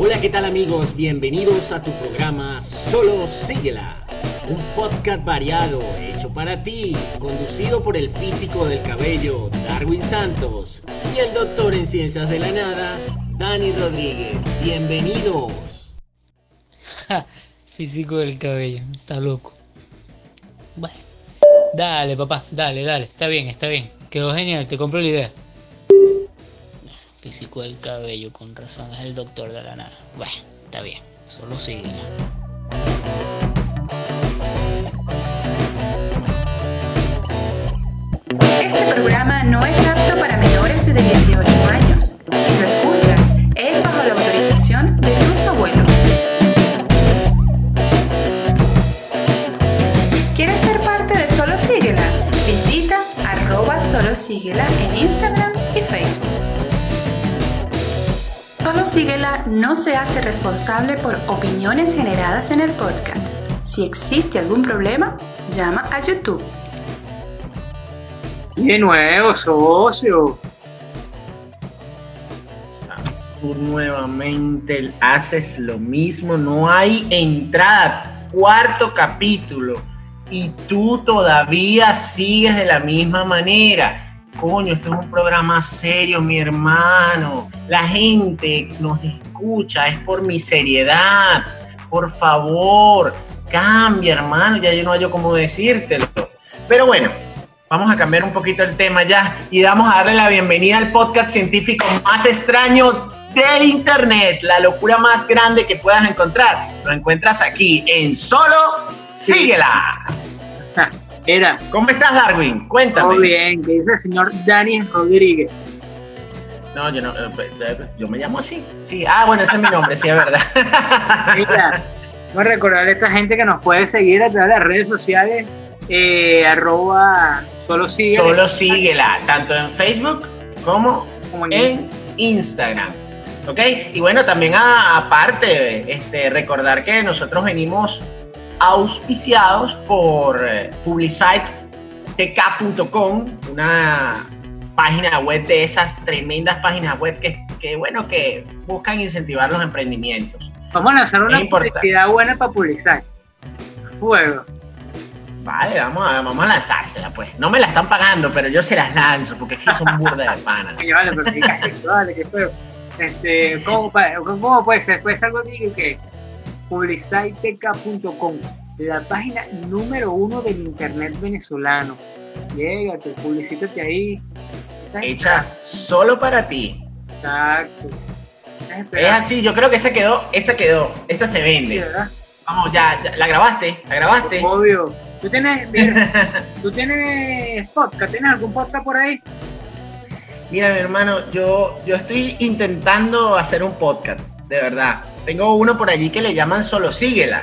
Hola, ¿qué tal amigos? Bienvenidos a tu programa Solo Síguela, un podcast variado hecho para ti, conducido por el físico del cabello Darwin Santos y el doctor en ciencias de la nada Dani Rodríguez. Bienvenidos. físico del cabello, está loco. Bueno, dale papá, dale, dale, está bien, está bien. Quedó genial, te compro la idea físico del cabello, con razón es el doctor de la nada. Bueno, está bien, solo sigue. Este programa no es responsable por opiniones generadas en el podcast. Si existe algún problema, llama a YouTube. De nuevo, socio. Nuevamente haces lo mismo, no hay entrada. Cuarto capítulo. Y tú todavía sigues de la misma manera coño, esto es un programa serio, mi hermano. La gente nos escucha, es por mi seriedad. Por favor, cambia, hermano. Ya yo no hallo cómo decírtelo. Pero bueno, vamos a cambiar un poquito el tema ya y vamos a darle la bienvenida al podcast científico más extraño del Internet. La locura más grande que puedas encontrar. Lo encuentras aquí en Solo Síguela. Era. ¿Cómo estás, Darwin? Cuéntame. Muy bien, ¿qué dice el señor Daniel Rodríguez? No, yo no, eh, pues, eh, yo me llamo así. Sí, ah, bueno, ese es mi nombre, sí, es verdad. Mira, vamos a recordar a esta gente que nos puede seguir a través de las redes sociales, eh, arroba solo síguela. Solo síguela, tanto en Facebook como, en, Instagram. ¿Ok? Y bueno, también aparte, este, recordar que nosotros venimos auspiciados por eh, publicitetk.com, una página web de esas tremendas páginas web que, que, bueno, que buscan incentivar los emprendimientos. Vamos a lanzar una publicidad buena para publicar. Fuego. Vale, vamos a, vamos a lanzársela, pues. No me la están pagando, pero yo se las lanzo, porque es que son burda de pana. vale, pero eso, vale, que feo. Este, ¿cómo, ¿Cómo puede ser? Puede ser algo que publiciteca.com, la página número uno del internet venezolano. Llégate, publicítate ahí. Hecha solo para ti. Exacto. Es así, yo creo que esa quedó, esa quedó, esa se vende. Vamos, ya, la grabaste, la grabaste. Obvio. ¿Tú tienes, ¿tú tienes podcast? ¿Tienes algún podcast por ahí? Mira, mi hermano, yo, yo estoy intentando hacer un podcast, de verdad. Tengo uno por allí que le llaman Solo Síguela.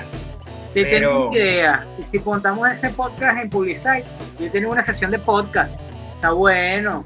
Te tengo idea. Y si contamos ese podcast en Publicite, yo tengo una sesión de podcast. Está bueno.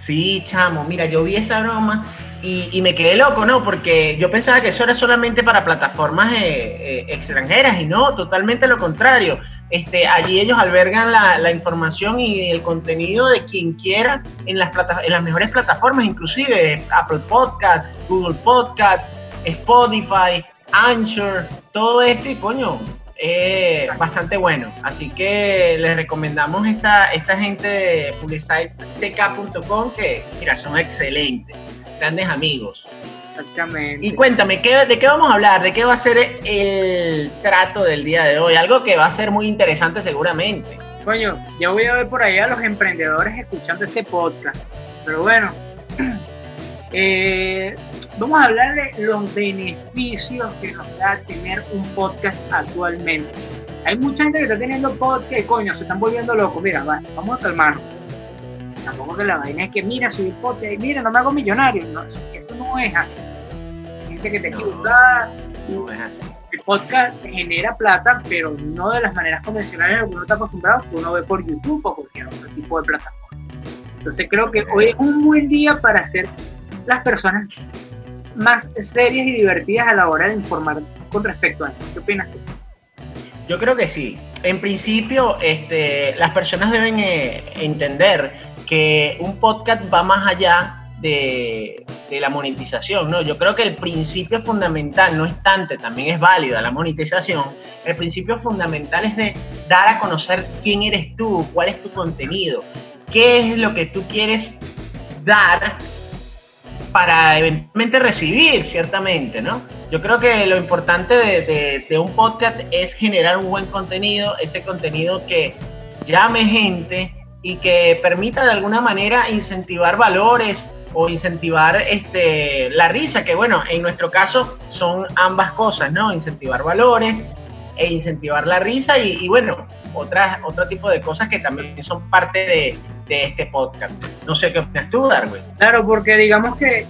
Sí, chamo, mira, yo vi esa broma y, me quedé loco, ¿no? Porque yo pensaba que eso era solamente para plataformas eh, eh, extranjeras y no, totalmente lo contrario. Este, allí ellos albergan la, información y el contenido de quien quiera en las, en las mejores plataformas, inclusive Apple Podcast, Google Podcast, Spotify, Anchor, todo esto y coño, es bastante bueno. Así que les recomendamos esta, esta gente de publicitetk.com que, mira, son excelentes, grandes amigos. Exactamente. Y cuéntame, ¿de qué vamos a hablar? ¿De qué va a ser el trato del día de hoy? Algo que va a ser muy interesante seguramente. Coño, yo voy a ver por ahí a los emprendedores escuchando este podcast. Pero bueno, eh, vamos a hablar de los beneficios que nos da tener un podcast actualmente. Hay mucha gente que está teniendo podcast, coño, se están volviendo locos. Mira, vamos a calmarnos. Tampoco que la vaina es que, mira, subir podcast, mira, no me hago millonario. No, eso, no es así. Gente que te equivoca. No es así. El podcast genera plata, pero no de las maneras convencionales a las que uno está acostumbrado, que uno ve por YouTube o cualquier otro tipo de plataforma. Entonces creo que hoy es un buen día para hacer las personas más serias y divertidas a la hora de informar con respecto a esto. ¿Qué opinas tú? Yo creo que sí. En principio, este, las personas deben eh, entender que un podcast va más allá de, de la monetización, ¿no? Yo creo que el principio fundamental, no obstante, también es válida la monetización, el principio fundamental es de dar a conocer quién eres tú, cuál es tu contenido, qué es lo que tú quieres dar para eventualmente recibir, ciertamente, ¿no? Yo creo que lo importante de, un podcast es generar un buen contenido, ese contenido que llame gente y que permita de alguna manera incentivar valores o incentivar este, la risa, que bueno, en nuestro caso son ambas cosas, ¿no? Incentivar valores e incentivar la risa y, bueno, otras, otro tipo de cosas que también son parte de, de este podcast. No sé qué opinas tú, Darwin. Claro, porque digamos que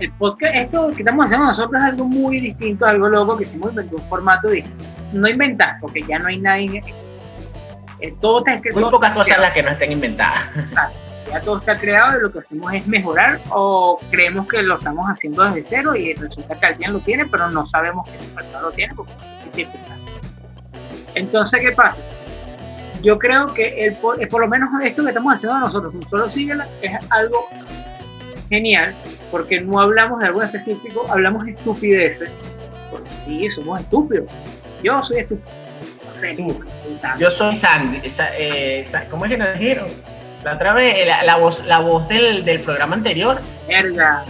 el podcast, esto que estamos haciendo nosotros es algo muy distinto, algo loco que hicimos en un formato de no inventar, porque ya no hay nadie. Eh, todo está Muy pocas cosas las que no estén inventadas. Exacto. Ya todo está creado y lo que hacemos es mejorar o creemos que lo estamos haciendo desde cero y resulta que alguien lo tiene, pero no sabemos que ese persona lo tiene porque siempre está. Entonces, ¿qué pasa? Yo creo que el, eh, por lo menos esto que estamos haciendo nosotros, solo síguela, es algo genial, porque no hablamos de algo específico, hablamos de estupideces. Porque sí, somos estúpidos. Yo soy estúpido. Yo soy Sandy. Eh, ¿Cómo es que nos dijeron? La otra vez, eh, la, voz, la voz del, del programa anterior. Verga.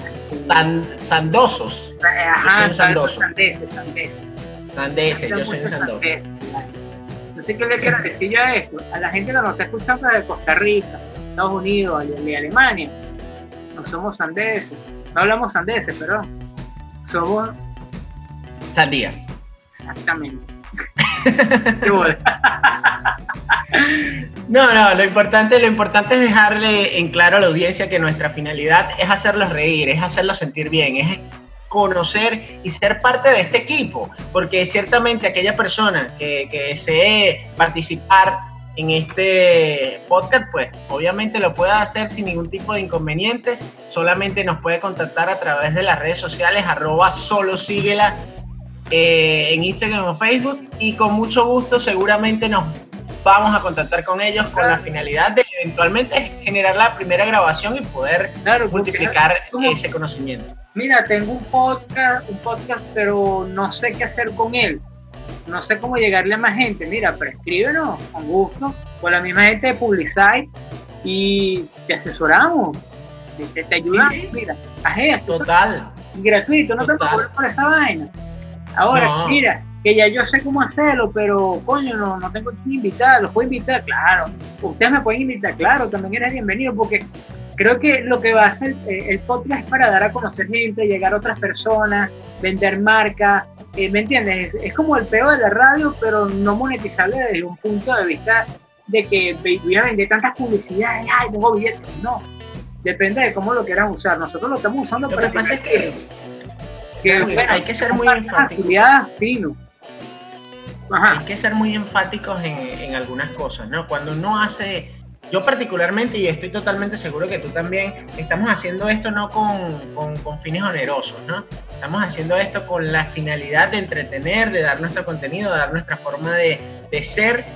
sandosos. Ajá, sandosos. Sandeses, sandeses. Sandeses, yo soy un sandoso. No sé qué le quiero decir yo a esto. A la gente que nos está escuchando de Costa Rica, Estados Unidos, de Alemania, no somos sandeses. No hablamos sandeses, pero somos. Sandía. Exactamente. no, no, lo importante, lo importante es dejarle en claro a la audiencia que nuestra finalidad es hacerlos reír, es hacerlos sentir bien, es conocer y ser parte de este equipo, porque ciertamente aquella persona que, que desee participar en este podcast, pues obviamente lo puede hacer sin ningún tipo de inconveniente. Solamente nos puede contactar a través de las redes sociales, arroba solo síguela eh, en Instagram o Facebook y con mucho gusto seguramente nos vamos a contactar con ellos con la finalidad de eventualmente generar la primera grabación y poder multiplicar ese conocimiento. Mira, tengo un podcast, un podcast, pero no sé qué hacer con él no sé cómo llegarle a más gente. Mira, pero escríbenos con gusto, con la misma gente de Publicite y te asesoramos, te, te ayudamos. Mira, haz esto. Total. Gratuito, no te preocupes por esa vaina. Ahora, mira, que ya yo sé cómo hacerlo, pero coño, no, no tengo que invitar, los puedo invitar, claro. Ustedes me pueden invitar, claro, también eres bienvenido, porque creo que lo que va a hacer eh, el podcast es para dar a conocer gente, llegar a otras personas, vender marcas, eh, ¿me entiendes? Es, como el peor de la radio, pero no monetizable desde un punto de vista de que voy a vender tantas publicidades, ay, tengo billetes. No, depende de cómo lo quieran usar. Nosotros lo estamos usando para que, que, que, hay que ser muy enfáticos. Fino. Hay que ser muy enfáticos en, en algunas cosas, ¿no? Cuando uno hace yo particularmente, y estoy totalmente seguro que tú también, estamos haciendo esto no con, con, fines onerosos, ¿no? Estamos haciendo esto con la finalidad de entretener, de dar nuestro contenido, de dar nuestra forma de, de ser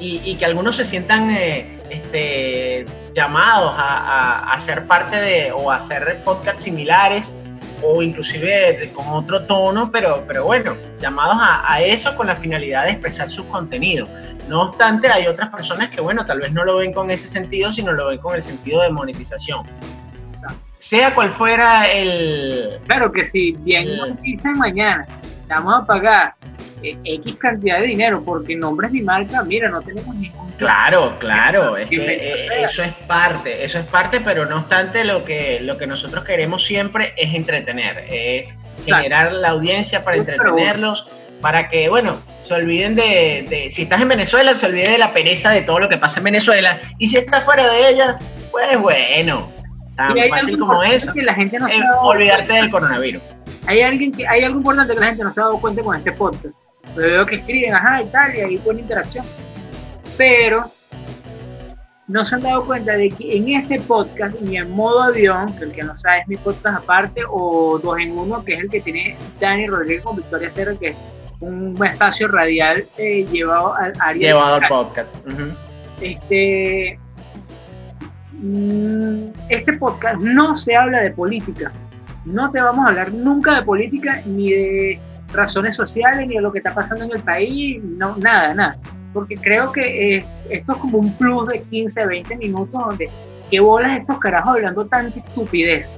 y, que algunos se sientan eh, este, llamados a, a, ser parte de o a hacer podcasts similares o inclusive con otro tono, pero, pero bueno, llamados a, a, eso con la finalidad de expresar sus contenidos. No obstante, hay otras personas que, bueno, tal vez no lo ven con ese sentido, sino lo ven con el sentido de monetización. Sea cual fuera el... Claro que si bien dicen mañana, vamos a pagar eh, X cantidad de dinero porque nombres mi marca, mira, no tenemos ningún... Claro, claro, es que, eh, eso es parte, eso es parte, pero no obstante lo que, lo que nosotros queremos siempre es entretener, es generar la audiencia para entretenerlos, para que, bueno, se olviden de, si estás en Venezuela, se olvide de la pereza de todo lo que pasa en Venezuela, y si estás fuera de ella, pues bueno, tan fácil como eso, que la gente no olvidarte del coronavirus. Hay, alguien que, hay algo importante que la gente no se ha dado cuenta con este podcast veo que escriben, ajá, Italia, y buena interacción. Pero no se han dado cuenta de que en este podcast, ni en modo avión, que el que no sabe es mi podcast aparte, o dos en uno, que es el que tiene Dani Rodríguez con Victoria Serra, que es un espacio radial eh, llevado al área. Llevado al podcast. Este, mm, este podcast no se habla de política. no te vamos a hablar nunca de política ni de razones sociales ni de lo que está pasando en el país, no, nada, nada. Porque creo que eh, esto es como un plus de 15, 20 minutos donde qué bolas estos carajos hablando tanta estupidez.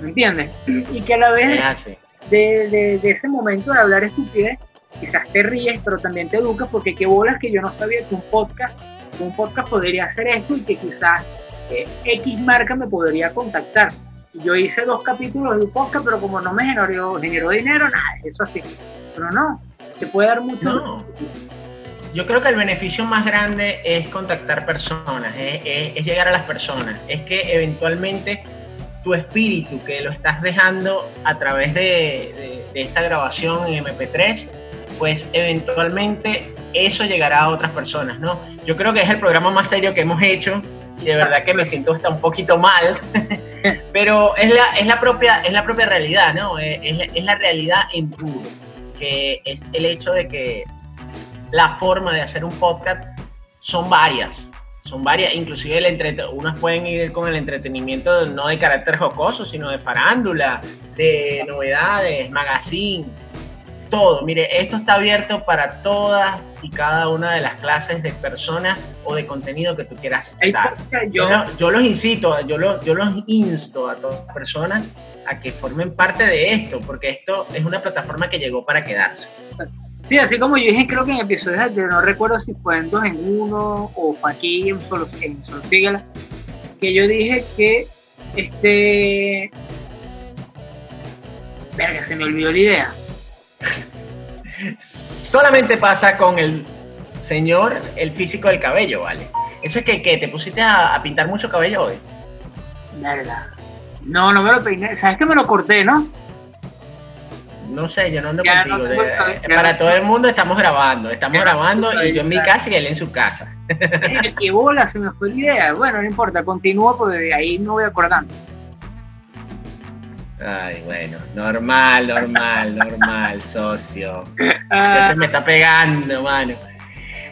¿Me entiendes? Y que a la vez de, de, de, ese momento de hablar estupidez, quizás te ríes, pero también te educas porque qué bolas que yo no sabía que un podcast, un podcast podría hacer esto y que quizás eh, X marca me podría contactar. Yo hice dos capítulos de un podcast, pero como no me generó, generó dinero, nada, eso así. Pero no, te puede dar mucho. Yo creo que el beneficio más grande es contactar personas, es, llegar a las personas. Es que eventualmente tu espíritu, que lo estás dejando a través de, de esta grabación en MP3, pues eventualmente eso llegará a otras personas, ¿no? Yo creo que es el programa más serio que hemos hecho de verdad que me siento hasta un poquito mal, pero es la, es la, propia, es la propia realidad, ¿no? Eh, es, es, la realidad en puro, que es el hecho de que la forma de hacer un podcast son varias, son varias, inclusive el entre, unos pueden ir con el entretenimiento no de carácter jocoso, sino de farándula, de novedades, magazine, todo. Mire, esto está abierto para todas y cada una de las clases de personas o de contenido que tú quieras dar. Yo, yo, los incito, yo, los, yo los insto a todas las personas a que formen parte de esto, porque esto es una plataforma que llegó para quedarse. Sí, así como yo dije, creo que en episodios yo no recuerdo si fue en dos en uno o fue aquí en Solo, en Solo que yo dije que este. Verga, se me olvidó la idea Solamente pasa con el señor, el físico del cabello, ¿vale? Eso es que, te pusiste a, pintar mucho cabello hoy. No, no me lo peiné. ¿Sabes que me lo corté, no? No sé, yo no ando contigo. para todo el mundo estamos grabando. Estamos grabando y yo en mi casa y él en su casa. Qué bola, se me fue la idea. Bueno, no importa, continúo porque ahí no voy acordando. Ay, bueno, normal, normal, normal, socio. Ya se me está pegando, mano.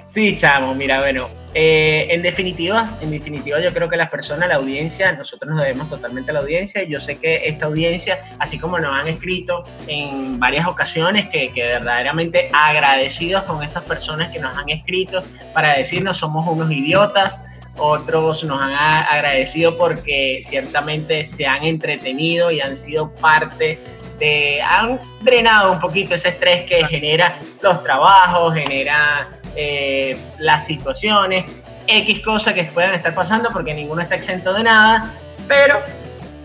Sí, chamo, mira, bueno, eh, en definitiva, en definitiva, yo creo que las personas, la audiencia, nosotros nos debemos totalmente a la audiencia. Yo sé que esta audiencia, así como nos han escrito en varias ocasiones, que, que verdaderamente agradecidos con esas personas que nos han escrito para decirnos somos unos idiotas, otros nos han agradecido porque ciertamente se han entretenido y han sido parte de, han drenado un poquito ese estrés que genera los trabajos, genera eh, las situaciones, X cosas que puedan estar pasando porque ninguno está exento de nada, pero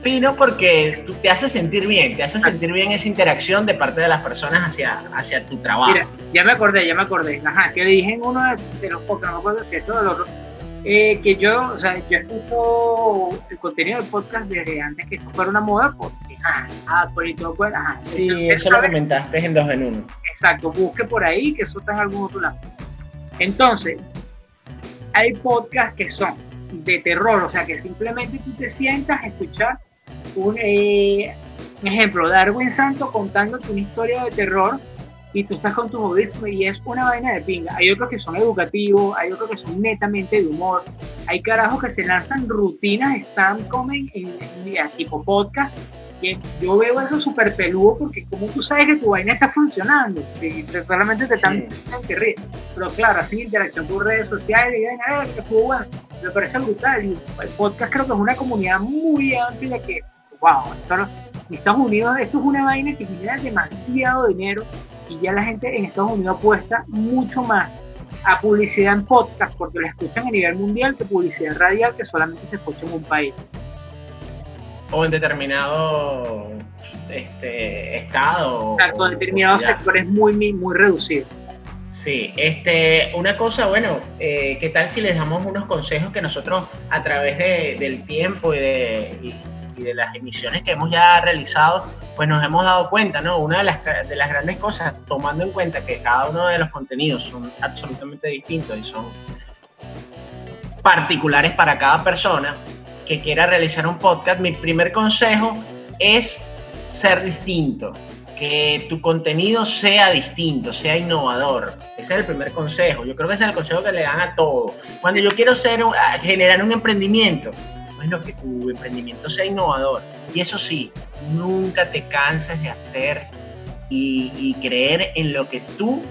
fino porque te hace sentir bien, te hace sentir bien esa interacción de parte de las personas hacia, hacia tu trabajo. Mira, ya me acordé, ya me acordé. Ajá, que le dije en uno de los podcasts, no me acuerdo si es todo el otro, eh, que yo, o sea, yo escucho el contenido del podcast desde antes que esto fuera una moda, porque, ajá, ah, por ahí todo, pues, ajá. Sí, eso lo comentaste en dos en uno. Exacto, busque por ahí que eso está en algún otro lado. Entonces, hay podcasts que son de terror, o sea, que simplemente tú te sientas a escuchar un, eh, ejemplo, Darwin Santo contándote una historia de terror y tú estás con tu audífonos y es una vaina de pinga. Hay otros que son educativos, hay otros que son netamente de humor, hay carajos que se lanzan rutinas están comen en, en, tipo podcast. Y yo veo eso súper peludo porque como tú sabes que tu vaina está funcionando, y solamente te están que ríe. Pero claro, hacen interacción por redes sociales y ven, a ver, qué bueno. Me parece brutal. Y el podcast creo que es una comunidad muy amplia que, wow, en Estados Unidos esto es una vaina que genera demasiado dinero y ya la gente en Estados Unidos apuesta mucho más a publicidad en podcast porque la escuchan a nivel mundial que publicidad radial que solamente se escucha en un país. O en determinado este, estado. Claro, en determinados sectores muy, muy reducido. Sí, este, una cosa, bueno, eh, ¿qué tal si les damos unos consejos que nosotros a través de, del tiempo y de, y de las emisiones que hemos ya realizado, pues nos hemos dado cuenta, ¿no? Una de las, de las grandes cosas, tomando en cuenta que cada uno de los contenidos son absolutamente distintos y son particulares para cada persona que quiera realizar un podcast, mi primer consejo es ser distinto, que tu contenido sea distinto, sea innovador. Ese es el primer consejo. Yo creo que ese es el consejo que le dan a todos. Cuando yo quiero ser, generar un emprendimiento, bueno, que tu emprendimiento sea innovador. Y eso sí, nunca te canses de hacer y, creer en lo que tú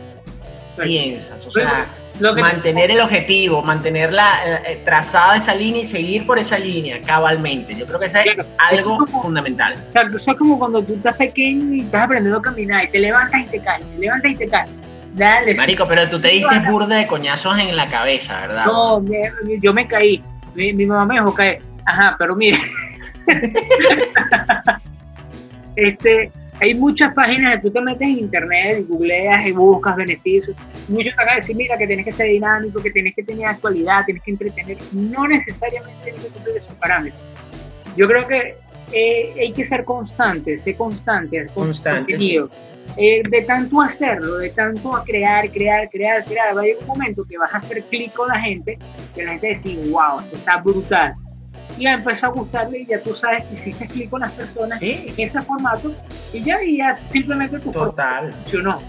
piensas. O sea, mantener el objetivo, mantener la, eh, eh, trazada esa línea y seguir por esa línea cabalmente. Yo creo que eso es algo fundamental. O sea, eso es como cuando tú estás pequeño y estás aprendiendo a caminar y te levantas y te caes, te levantas y te caes. Dale. Marico, pero tú te diste burda de coñazos en la cabeza, ¿verdad? No, yo me caí. Mi, mi mamá me dejó caer. Ajá, pero mire. este, hay muchas páginas que tú te metes en internet googleas y buscas beneficios. Muchos te van a decir, mira, que tienes que ser dinámico, que tienes que tener actualidad, tienes que entretener. No necesariamente tienes que cumplir esos parámetros. Yo creo que eh, hay que ser constante, ser constante, constante eh, de tanto hacerlo, de tanto a crear, crear, crear, crear, va a llegar un momento que vas a hacer clic con la gente, que la gente decir, wow, esto está brutal ya empezó a gustarle y ya tú sabes que hiciste clic con las personas en ese formato y ya, y ya simplemente tu Total. funcionó.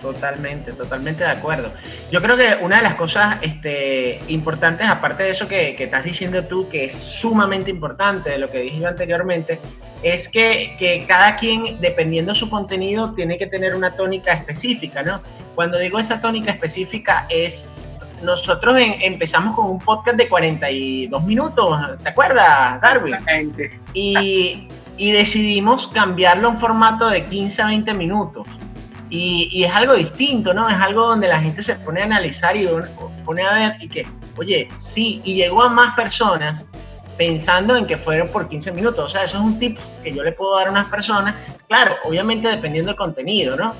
Totalmente, totalmente de acuerdo. Yo creo que una de las cosas este, importantes, aparte de eso que, que, estás diciendo tú, que es sumamente importante de lo que dije yo anteriormente, es que, que, cada quien, dependiendo de su contenido, tiene que tener una tónica específica, ¿no? Cuando digo esa tónica específica es nosotros empezamos con un podcast de 42 minutos, ¿te acuerdas, Darwin? Y, y decidimos cambiarlo en formato de 15 a 20 minutos. Y, y, es algo distinto, ¿no? Es algo donde la gente se pone a analizar y pone a ver y que, oye, sí, y llegó a más personas pensando en que fueron por 15 minutos. O sea, eso es un tip que yo le puedo dar a unas personas. Claro, obviamente dependiendo del contenido, ¿no?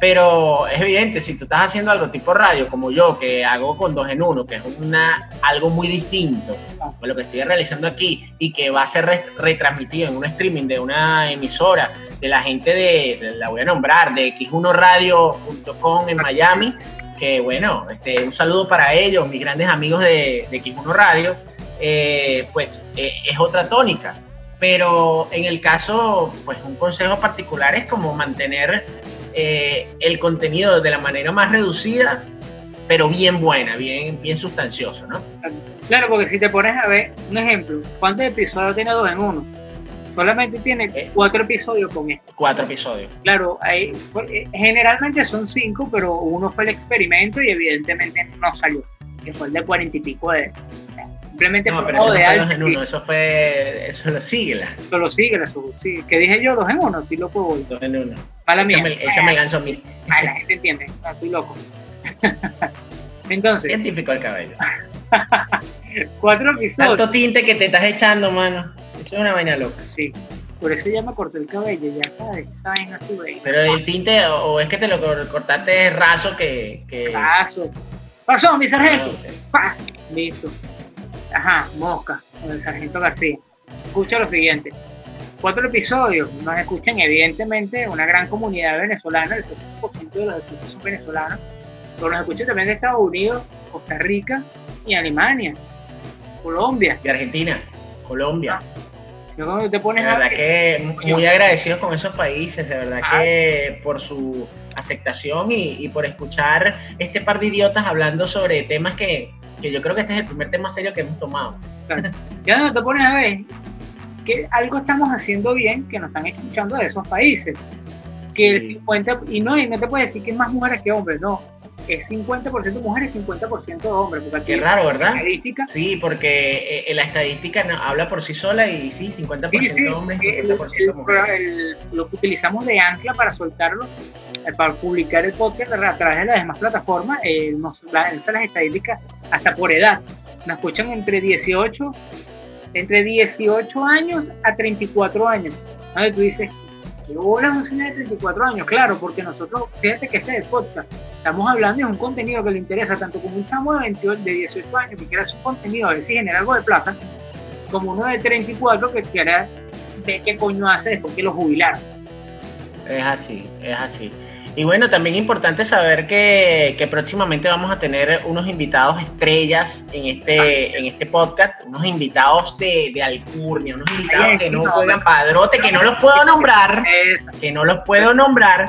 Pero es evidente, si tú estás haciendo algo tipo radio, como yo, que hago con dos en uno, que es una, algo muy distinto a lo que estoy realizando aquí y que va a ser retransmitido en un streaming de una emisora de la gente de, la voy a nombrar, de x1radio.com en Miami, que bueno, este, un saludo para ellos, mis grandes amigos de, X1 Radio, eh, pues eh, es otra tónica. Pero en el caso, pues un consejo particular es como mantener eh, el contenido de la manera más reducida, pero bien buena, bien, bien sustancioso, ¿no? Claro, porque si te pones a ver, un ejemplo, ¿cuántos episodios tiene dos en uno? Solamente tiene eh. cuatro episodios con esto. Cuatro episodios. Claro, hay, eh, generalmente son cinco, pero uno fue el experimento y evidentemente no salió, que fue el de cuarenta y pico de, Simplemente no, pero eso de dos en uno, eso fue, eso lo sigla. Eso lo sigla, eso, sí. ¿Qué dije yo? Dos en uno, estoy loco Dos en uno. Mala mía. Esa me lanzó a mí. Ay, la gente entiende, no, estoy loco. Entonces. Científico el cabello. cuatro episodios. Tanto tinte que te estás echando, mano. Eso es una vaina loca. Sí. Por eso ya me corté el cabello, ya sabes, vaina así, Pero el tinte, o, es que te lo cortaste raso que. que... Raso. Pasó, mi sargento. Ah, Listo. Ajá, Mosca, con el Sargento García. Escucha lo siguiente. Cuatro episodios, nos escuchan evidentemente una gran comunidad venezolana, el 70% de los escuchas son venezolanos, pero nos escuchan también de Estados Unidos, Costa Rica y Alemania, Colombia. Y Argentina, Colombia. Yo te pones de verdad que muy agradecidos con esos países, de verdad ah. que por su aceptación y, y, por escuchar este par de idiotas hablando sobre temas que, que yo creo que este es el primer tema serio que hemos tomado. Ya no te pones a ver que algo estamos haciendo bien que nos están escuchando de esos países. Que el 50, y no, y no te puedes decir que es más mujeres que hombres, no. Es 50% mujeres y 50% hombres. Porque Qué raro, ¿verdad? Estadística, sí, porque eh, la estadística habla por sí sola y sí, 50% hombres y 50% mujeres. lo que utilizamos de ancla para soltarlo eh, para publicar el podcast a través de las demás plataformas, eh, nos dan las estadísticas hasta por edad. Nos escuchan entre 18, entre 18 años a 34 años. Donde tú dices, ¿qué bola un señor de 34 años? Claro, porque nosotros, fíjate que este es el podcast, estamos hablando de un contenido que le interesa tanto como un chamo de, 28, de 18 años que quiera hacer un contenido, a ver si genera algo de plata, como uno de 34 que quiera ver qué coño hace después que lo jubilaron. Es así, es así. Y bueno, también importante saber que, que, próximamente vamos a tener unos invitados estrellas en este, en este podcast, unos invitados de, de alcurnia, unos invitados que no juegan padrote, que no los puedo nombrar, que no los puedo nombrar,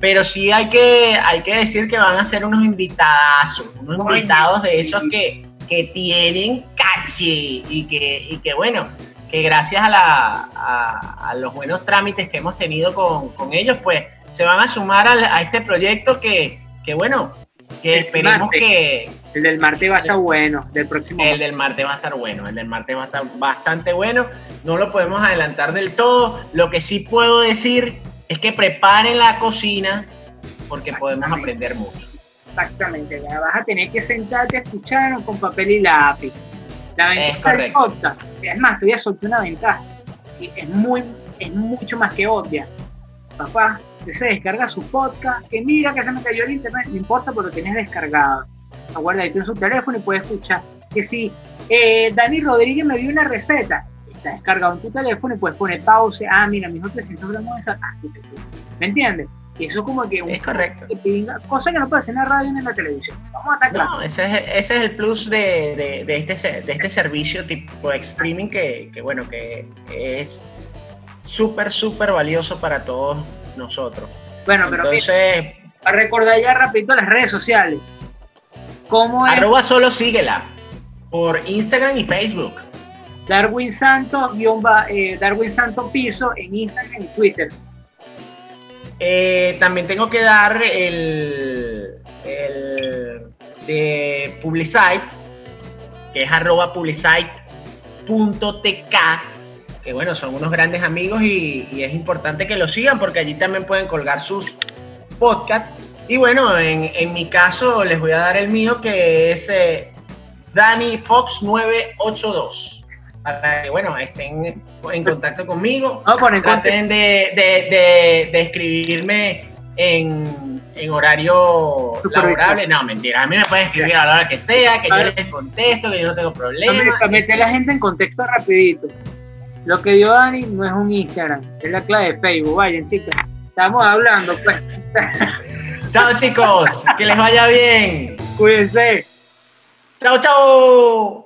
pero sí hay que, hay que decir que van a ser unos invitados, unos invitados de esos que, que tienen caché y que, y que bueno, que gracias a, la, a, los buenos trámites que hemos tenido con, con ellos, pues se van a sumar a, a este proyecto que, que, bueno, que esperemos que... El del martes va a estar bueno, del próximo. El del martes va a estar bueno, el del martes va a estar bastante bueno. No lo podemos adelantar del todo. Lo que sí puedo decir es que preparen la cocina porque podemos aprender mucho. Exactamente, vas a tener que sentarte a escuchar con papel y lápiz. La ventaja es, corta. es más, te voy a soltar una ventaja. Es, muy, es mucho más que obvia. Papá, se descarga su podcast, que mira que se me cayó el internet, no importa, pero lo tienes descargado. Aguarda ahí en su teléfono y puedes escuchar. Que si eh, Dani Rodríguez me dio una receta, está descargado en tu teléfono y puedes poner pausa. Ah, mira, mejor 300 gramos de sal. Así te ¿Me entiendes? Y eso como que... Es correcto. cosa que no puede hacer en la radio ni en la televisión. Vamos a estar claros. No, ese es, ese es el plus de, de, de, este, de este servicio tipo streaming que, que bueno, que es súper, súper valioso para todos nosotros. Bueno, pero Entonces, a recordar ya rapidito las redes sociales. ¿Cómo es? Arroba solo síguela por Instagram y Facebook. Darwin Santo, eh, Darwin Santo Piso en Instagram y Twitter. Eh, también tengo que dar el, el de Publicite, que es arroba publicite.tk, que bueno, son unos grandes amigos y, es importante que lo sigan porque allí también pueden colgar sus podcasts. Y bueno, en, mi caso les voy a dar el mío que es eh, Danny Fox 982 para que, bueno, estén en contacto conmigo. No, Traten de, de, de, escribirme en, en horario laborable. No, mentira. A mí me pueden escribir a la hora que sea, que yo les contesto, que yo no tengo problema. Para meter a la gente en contexto rapidito. Lo que dio Dani no es un Instagram, es la clave de Facebook. Vayan, chicos. Estamos hablando, pues. Chao, chicos. Que les vaya bien. Cuídense. Chao, chao.